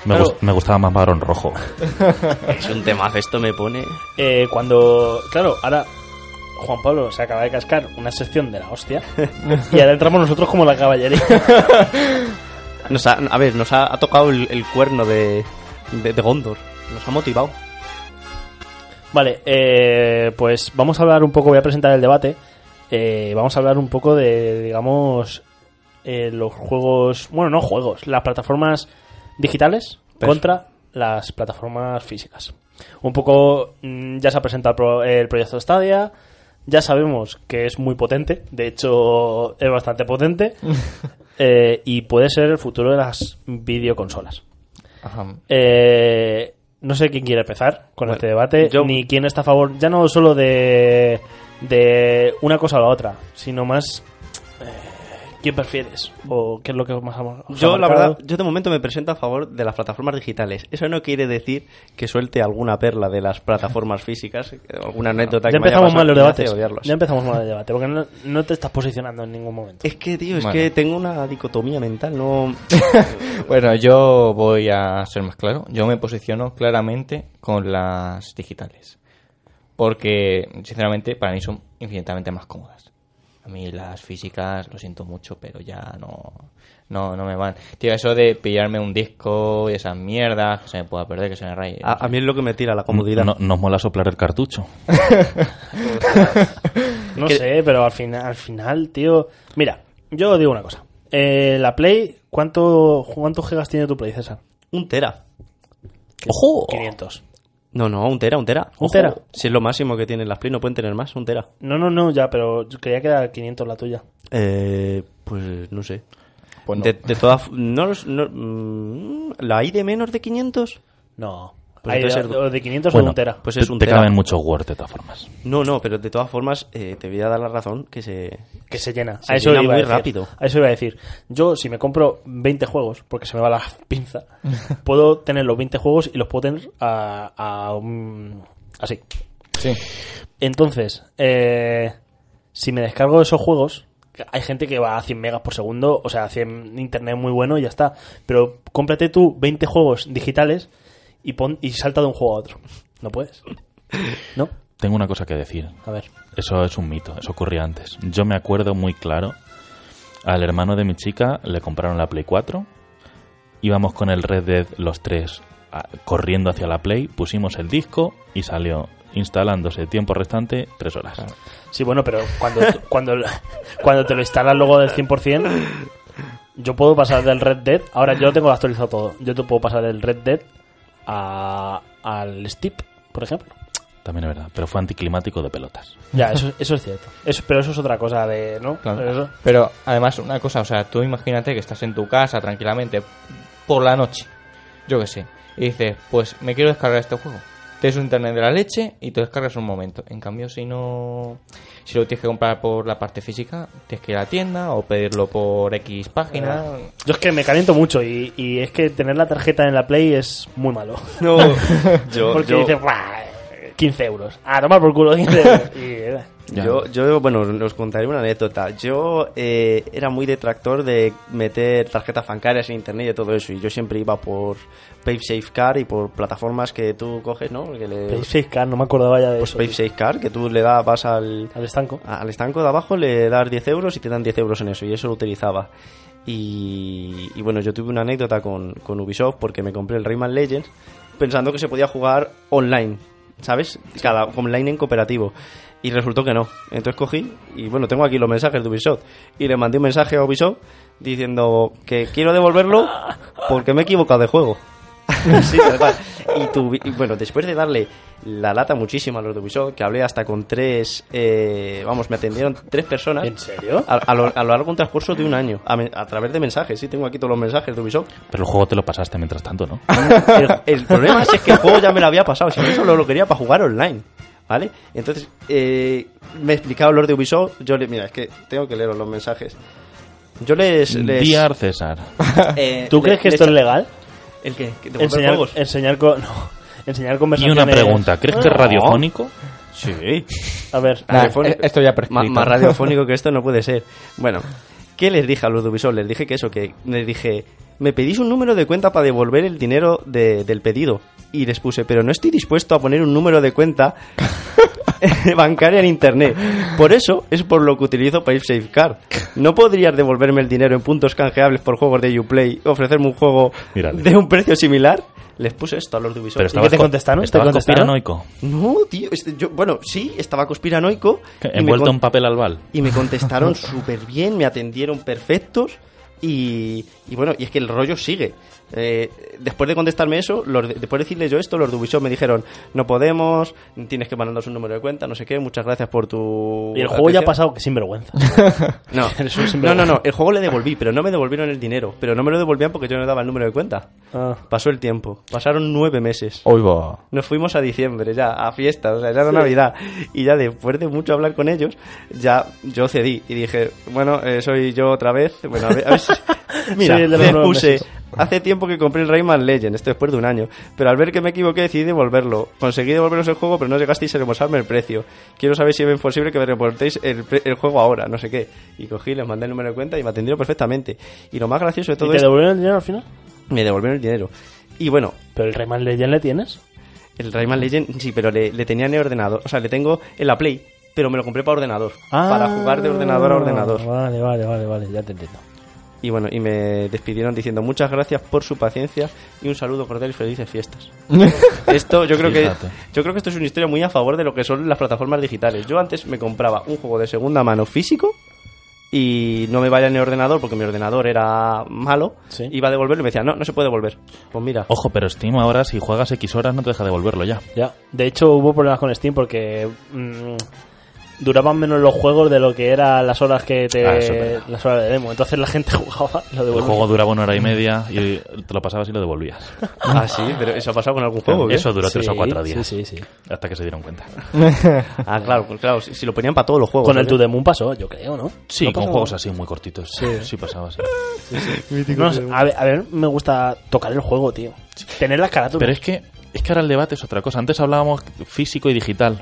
Me, Claro. gust- me gustaba más Barón Rojo. Es un temazo, esto me pone... Eh, cuando, claro, ahora Juan Pablo se acaba de cascar una sección de la hostia y ahora entramos nosotros como la caballería. Nos ha- a ver, nos ha, ha tocado el, el cuerno de, de, de Gondor. Nos ha motivado. Vale, eh, pues vamos a hablar un poco, voy a presentar el debate. Eh, vamos a hablar un poco de, digamos, eh, los juegos, bueno, no juegos, las plataformas digitales contra las plataformas físicas. Un poco, mm, ya se ha presentado el, pro- el proyecto Stadia, ya sabemos que es muy potente, de hecho es bastante potente, eh, y puede ser el futuro de las videoconsolas. Ajá. Eh, no sé quién quiere empezar con Bueno, este debate, yo- ni quién está a favor, ya no solo de, de una cosa o la otra, sino más eh, quién prefieres o qué es lo que más amo- os ha Yo, la verdad, yo de momento me presento a favor de las plataformas digitales. Eso no quiere decir que suelte alguna perla de las plataformas físicas, alguna anécdota ya que me haya empezamos pasado mal los debates. odiarlos. Ya empezamos mal el debate, porque no, no te estás posicionando en ningún momento. Es que, tío, es Bueno. que tengo una dicotomía mental, no... Bueno, yo voy a ser más claro. Yo me posiciono claramente con las digitales. Porque, sinceramente, para mí son infinitamente más cómodas. A mí las físicas, lo siento mucho, pero ya no, no, no me van. Tío, eso de pillarme un disco y esas mierdas, que se me pueda perder, que se me raye. A, a mí es lo que me tira la comodidad. No, nos mola soplar el cartucho. No sé, pero al final, al final, tío. Mira, yo digo una cosa. Eh, la Play, ¿cuánto, ¿cuántos gigas tiene tu Play, César? Un tera. ¡Ojo! 500. No, no, un tera, un tera. ¿Un Ojo. tera? Si es lo máximo que tienen las Play, no pueden tener más, un tera. No, no, no, ya, pero yo creía que era 500 la tuya. Eh, pues no sé. Pues no. De, de todas... No, los- no, mm, ¿La hay de menos de 500? No. Pues entonces de, el- o de 500 o Bueno, de un tera. Pues te, es un te tera. caben muchos Word de todas formas. No, no, pero de todas formas eh, te voy a dar la razón que se... Que se llena. Se a eso llena iba a muy decir. rápido. A eso iba a decir. Yo, si me compro 20 juegos, porque se me va la pinza, puedo tener los 20 juegos y los puedo tener a, a un- así. Sí. Entonces, eh, si me descargo esos juegos, hay gente que va a 100 megas por segundo, o sea, 100 internet muy bueno y ya está. Pero cómprate tú 20 juegos digitales y, pon, y salta de un juego a otro. No puedes. ¿No? Tengo una cosa que decir. A ver. Eso es un mito, eso ocurría antes. Yo me acuerdo muy claro. Al hermano de mi chica le compraron la Play 4. Íbamos con el Red Dead los tres a- corriendo hacia la Play, pusimos el disco y salió instalándose tiempo restante tres horas. Sí, bueno, pero cuando, cuando, cuando te lo instalas luego del 100%, yo puedo pasar del Red Dead. Ahora yo lo tengo actualizado todo. Yo te puedo pasar del Red Dead a, al Steep, por ejemplo. También es verdad, pero fue anticlimático de pelotas. Ya, eso, eso es cierto. Eso, pero eso es otra cosa de, ¿no? Claro. Pero eso- Pero además, una cosa, o sea, tú imagínate que estás en tu casa tranquilamente por la noche, yo qué sé, y dices, pues me quiero descargar este juego. Tienes un internet de la leche y te descargas un momento. En cambio, si no. Si lo tienes que comprar por la parte física, tienes que ir a la tienda o pedirlo por X página. Yo es que me caliento mucho y, y es que tener la tarjeta en la Play es muy malo. No, yo, Porque yo, dices, "Buah, 15 euros. A tomar por culo 15 euros. Y, yo, yo, bueno, os contaré una anécdota. Yo eh, era muy detractor de meter tarjetas bancarias en internet y todo eso. Y yo siempre iba por PaySafeCard y por plataformas que tú coges, ¿no? Que le, PaySafeCard, no me acordaba ya de pues eso. PaySafeCard, que tú le das, vas al, Al estanco. al estanco de abajo, le das 10 euros y te dan 10 euros en eso. Y eso lo utilizaba. Y, y bueno, yo tuve una anécdota con, con Ubisoft porque me compré el Rayman Legends pensando que se podía jugar online, ¿sabes? Cada online en cooperativo. Y resultó que no. Entonces cogí y bueno, tengo aquí los mensajes de Ubisoft. Y le mandé un mensaje a Ubisoft diciendo que quiero devolverlo porque me he equivocado de juego. sí, tal cual. Y, tu- y bueno, después de darle la lata muchísimo a los de Ubisoft, que hablé hasta con tres, eh, vamos, me atendieron tres personas. ¿En serio? A, a lo, a lo largo de un transcurso de un año, a, me- a través de mensajes, sí, tengo aquí todos los mensajes de Ubisoft. Pero el juego te lo pasaste mientras tanto, ¿no? El, el problema es que el juego ya me lo había pasado, si yo solo lo quería para jugar online, ¿vale? Entonces, eh, me explicaron los de Ubisoft, yo le, mira, es que tengo que leer los mensajes. Yo les... les César. eh, ¿Tú le- crees que esto es legal? ¿El qué? ¿Que devolver Enseñar, juegos? enseñar, con, no, enseñar Y conversaciones... una pregunta, ¿crees que es radiofónico? Sí. A ver, Nah, Radiofónico. esto ya prescrito. más radiofónico que esto no puede ser. Bueno, ¿Qué les dije a los de Ubisoft? Les dije que eso, que les dije, me pedís un número de cuenta para devolver el dinero de- del pedido. Y les puse, pero no estoy dispuesto a poner un número de cuenta bancaria en internet. Por eso es por lo que utilizo Pay Safeguard. No podrías devolverme el dinero en puntos canjeables por juegos de Uplay, ofrecerme un juego Mírale. de un precio similar. Les puse esto a los de Ubisoft. Pero Y estabas te co- contestaron? ¿Te estabas contestaron? conspiranoico, No, tío, este- yo, bueno, sí, estaba conspiranoico. y me envuelto en papel albal. y me contestaron súper bien, me atendieron perfectos y, bueno, y es que el rollo sigue. Eh, después de contestarme eso, los de- después de decirle yo esto, los de Ubisoft me dijeron, no podemos, tienes que mandarnos un número de cuenta, no sé qué, muchas gracias por tu... Y el juego ya ha atención". pasado que sin vergüenza. No, no, sinvergüenza. no, no, el juego le devolví, pero no me devolvieron el dinero, pero no me lo devolvían porque yo no daba el número de cuenta. Ah. Pasó el tiempo, pasaron nueve meses. Hoy va. Nos fuimos a diciembre ya, a fiestas, o sea, ya era Navidad. Y ya después de mucho hablar con ellos, ya yo cedí y dije, bueno, eh, soy yo otra vez. Bueno, a ver, a ver si- Mira, nueve puse, meses. Hace tiempo que compré el Rayman Legend, esto después de un año. Pero al ver que me equivoqué decidí devolverlo. Conseguí devolveros el juego, pero no llegasteis a reembolsarme el precio. Quiero saber si es posible que me reportéis el, pre- el juego ahora, no sé qué. Y cogí, les mandé el número de cuenta y me atendieron perfectamente. Y lo más gracioso de ¿Y todo te es devolvieron el dinero al final? me devolvieron el dinero. Y bueno, Pero el Rayman Legend le tienes. el Rayman Legend, sí, pero le, le tenía en el ordenador. O sea, le tengo en la Play, pero me lo compré para ordenador. para jugar de ordenador a ordenador. Ah, Vale, vale, vale, vale, ya te entiendo. Y bueno, y me despidieron diciendo muchas gracias por su paciencia y un saludo cordial y felices fiestas. esto, yo creo que yo creo que esto es una historia muy a favor de lo que son las plataformas digitales. Yo antes me compraba un juego de segunda mano físico y no me vaya en el ordenador porque mi ordenador era malo. Sí. Iba a devolverlo y me decía, no, no se puede devolver. Pues mira. Ojo, pero Steam ahora, si juegas X horas, no te deja devolverlo ya. Ya. De hecho, hubo problemas con Steam porque mm, duraban menos los juegos de lo que eran las horas que te Ah, eso es verdad. las horas de demo. Entonces la gente jugaba y lo El devolvía. juego duraba una hora y media y te lo pasabas y lo devolvías. Ah, sí, pero eso ha pasado con algún juego. ¿qué? Eso duró tres Sí, o cuatro días. Sí, sí, sí. Hasta que se dieron cuenta. Ah, claro, pues claro, si, si lo ponían para todos los juegos. Con el. To The Moon pasó, yo creo, ¿no? Sí, ¿No con juegos así muy cortitos. Sí, sí pasaba así. No sé, a, ver, a ver, me gusta tocar el juego, tío. Tener las carátulas. Pero es que, es que ahora el debate es otra cosa. Antes hablábamos físico y digital.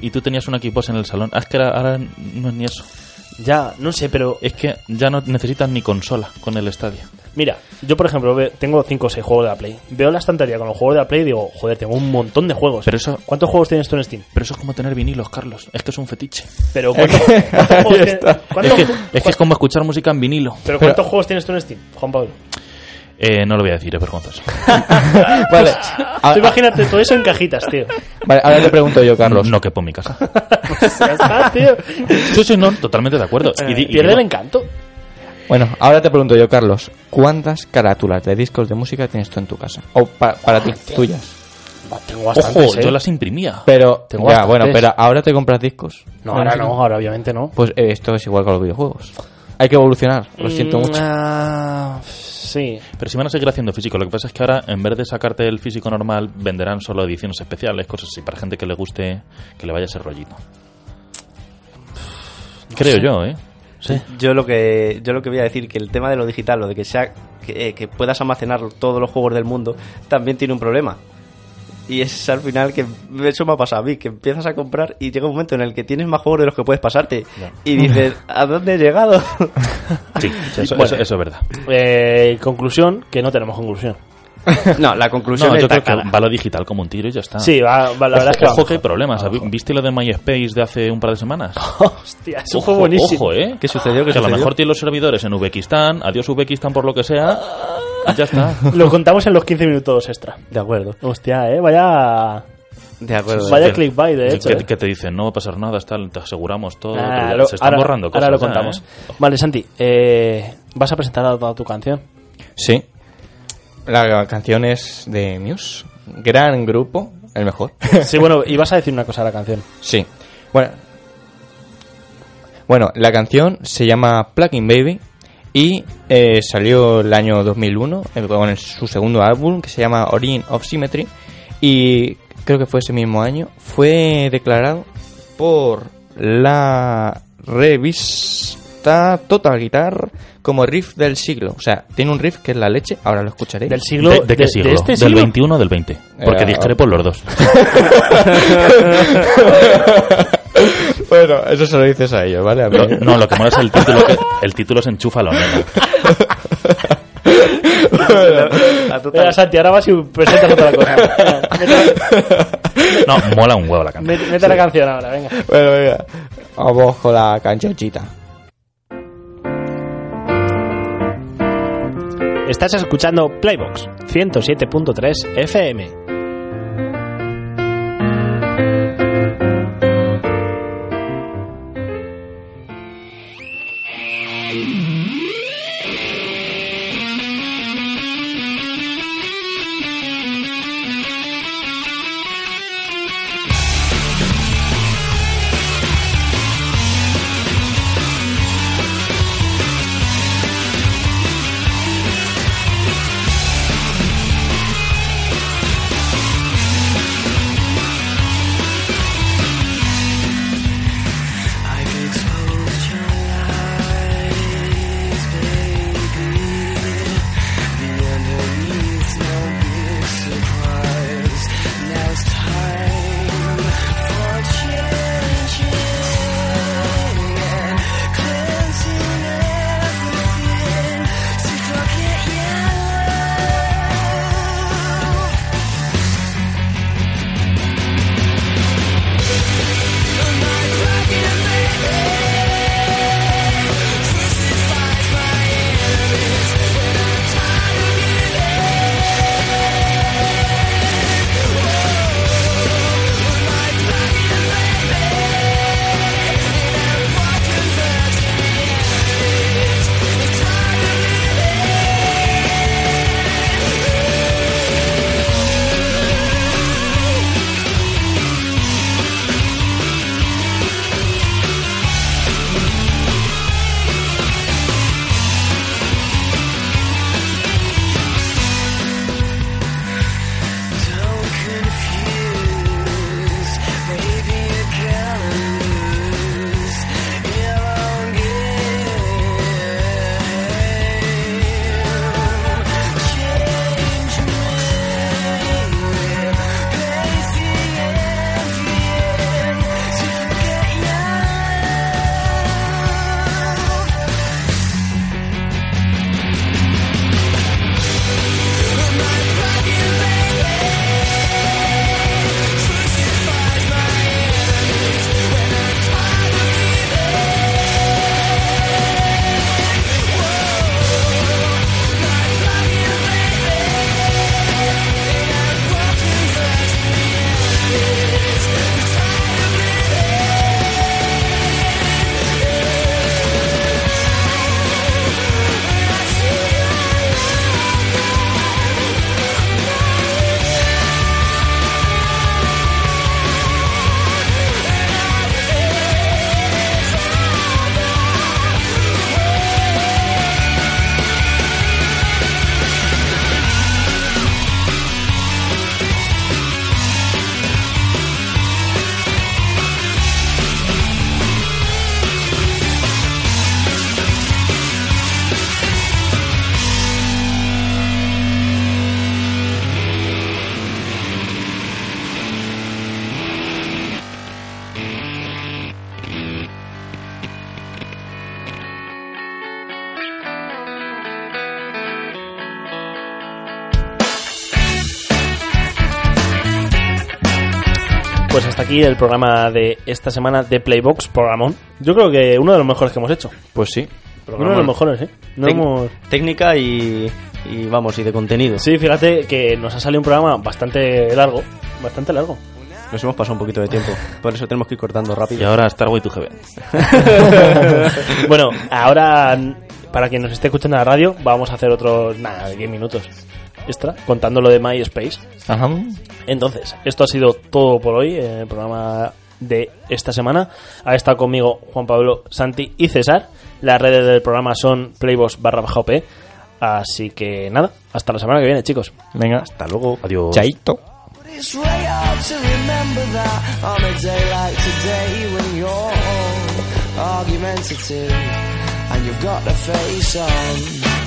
Y tú tenías un equipo en el salón. Ah, Es que ahora, no es ni eso. Ya, no sé, pero Es que ya no necesitas ni consola con el estadio. mira, yo por ejemplo tengo 5 o 6 juegos de la Play. Veo la estantería con los juegos de la Play y digo, joder, tengo un montón de juegos. Pero eso- ¿Cuántos juegos tienes tú en Steam? Pero eso es como tener vinilos, Carlos. Es que es un fetiche. Pero ¿cuántos, cuántos juegos tienes- Es que, es que es como escuchar música en vinilo. Pero ¿cuántos juegos tienes tú en Steam, Juan Pablo? Eh, no lo voy a decir, es vergonzoso. Vale. Tú Ahora, imagínate todo eso en cajitas, tío. vale, ahora te pregunto yo, Carlos. No quepo en mi casa. Ya está, tío. Sí, sí, no, totalmente de acuerdo. Y Pierde digo- el encanto. Bueno, ahora te pregunto yo, Carlos. ¿Cuántas carátulas de discos de música tienes tú en tu casa? O pa- para ti, tuyas. Tengo bastantes, Ojo, ¿eh? yo las imprimía. Pero, Tengo ya, bastantes. bueno, pero ahora te compras discos. No, ahora no, ahora obviamente no. Pues eh, esto es igual que los videojuegos. Hay que evolucionar, lo siento Mm, mucho. ah, sí. Pero si van a seguir haciendo físico. Lo que pasa es que ahora, en vez de sacarte el físico normal, venderán solo ediciones especiales, cosas así, para gente que le guste, que le vaya ese rollito. Creo yo, ¿eh? Sí. Yo lo que yo lo que voy a decir que el tema de lo digital, lo de que sea que, eh, que puedas almacenar todos los juegos del mundo, también tiene un problema. Y es al final que eso me ha pasado a mí, que empiezas a comprar y llega un momento en el que tienes más juegos de los que puedes pasarte. Y dices, ¿a dónde he llegado? Sí, eso, Bueno. eso- eso es verdad. Eh, conclusión, que no tenemos conclusión. no, la conclusión No, yo creo que va lo digital como un tiro y ya está. Sí, va, va, la verdad es que ojo que hay problemas. ¿Viste lo de MySpace de hace un par de semanas? Hostia, eso fue Ojo, buenísimo. Ojo, ¿eh? ¿Qué sucedió? ¿Qué que a lo mejor tiene los servidores en Uzbekistán. Adiós Uzbekistán por lo que sea. Ya está. Lo contamos en los 15 minutos extra. De acuerdo, Hostia, eh, vaya. de acuerdo. Vaya clickbait, de hecho. Que, eh. que te dicen, no va a pasar nada, tal, te aseguramos todo. Ah, lo- se están ahora, borrando cosas. ahora lo ya, contamos. ¿eh? Vale, Santi, eh, ¿vas a presentar a toda tu canción? Sí. La canción es de Muse. Gran grupo, el mejor. Sí, bueno, y vas a decir una cosa de la canción. Sí. Bueno. Bueno, la canción se llama Plugin Baby y eh, salió el año 2001 eh, con el- su segundo álbum que se llama Origin of Symmetry y creo que fue ese mismo año fue declarado por la revista Total Guitar como riff del siglo. O sea, tiene un riff que es la leche, ahora lo escucharéis. Del siglo. ¿De, de qué siglo? este ¿Del siglo? 21 o del 20? Porque Eh, discrepo en los dos. Bueno, eso se lo dices a ellos, ¿vale? A mí- no, lo que mola es el título. que- el título se enchufa a lo neno. A tu Venga, tal- Santi, ahora vas y presentas otra cosa. No, mola un huevo la canción. mete- mete la canción ahora, venga. Bueno, venga. Vamos con la canchonchita. Estás escuchando Playbox 107.3 FM. Aquí el programa de esta semana de Playbox, programón. Yo creo que uno de los mejores que hemos hecho. Pues sí. Uno de los mejores, ¿eh? No Tec- hemos- Técnica y, y vamos, y de contenido. Sí, fíjate que nos ha salido un programa bastante largo. Bastante largo. Nos hemos pasado un poquito de tiempo. Por eso tenemos que ir cortando Y rápido. ahora Starway to Heaven. bueno, ahora, para quien nos esté escuchando en la radio, vamos a hacer otros, nada, 10 minutos extra, contando lo de MySpace. Ajá. Entonces, esto ha sido todo por hoy, eh, el programa de esta semana. Ha estado conmigo Juan Pablo, Santi y César. Las redes del programa son playbos barra baja OP. Así que nada, hasta la semana que viene, chicos. Venga. Hasta luego. Adiós. Chaito. It's way hard to remember that on a day like today when you're argumentative and you've got the face on.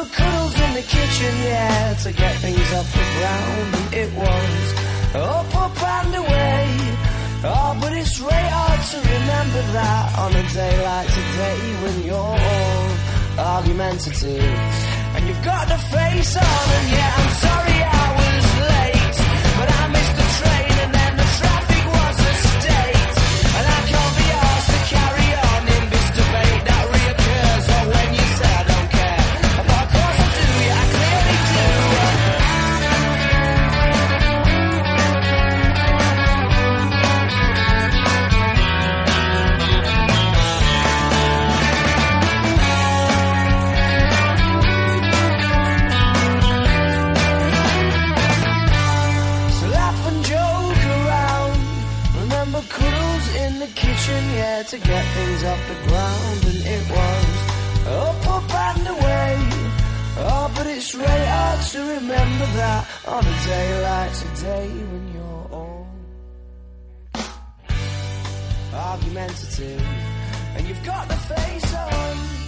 Remember cuddles in the kitchen, yeah, to get things off the ground. And it was up, up and away. Oh, but it's really hard to remember that on a day like today when you're all argumentative. And you've got the face on, and yeah, I'm sorry on a day like today when you're all argumentative. And you've got the face on.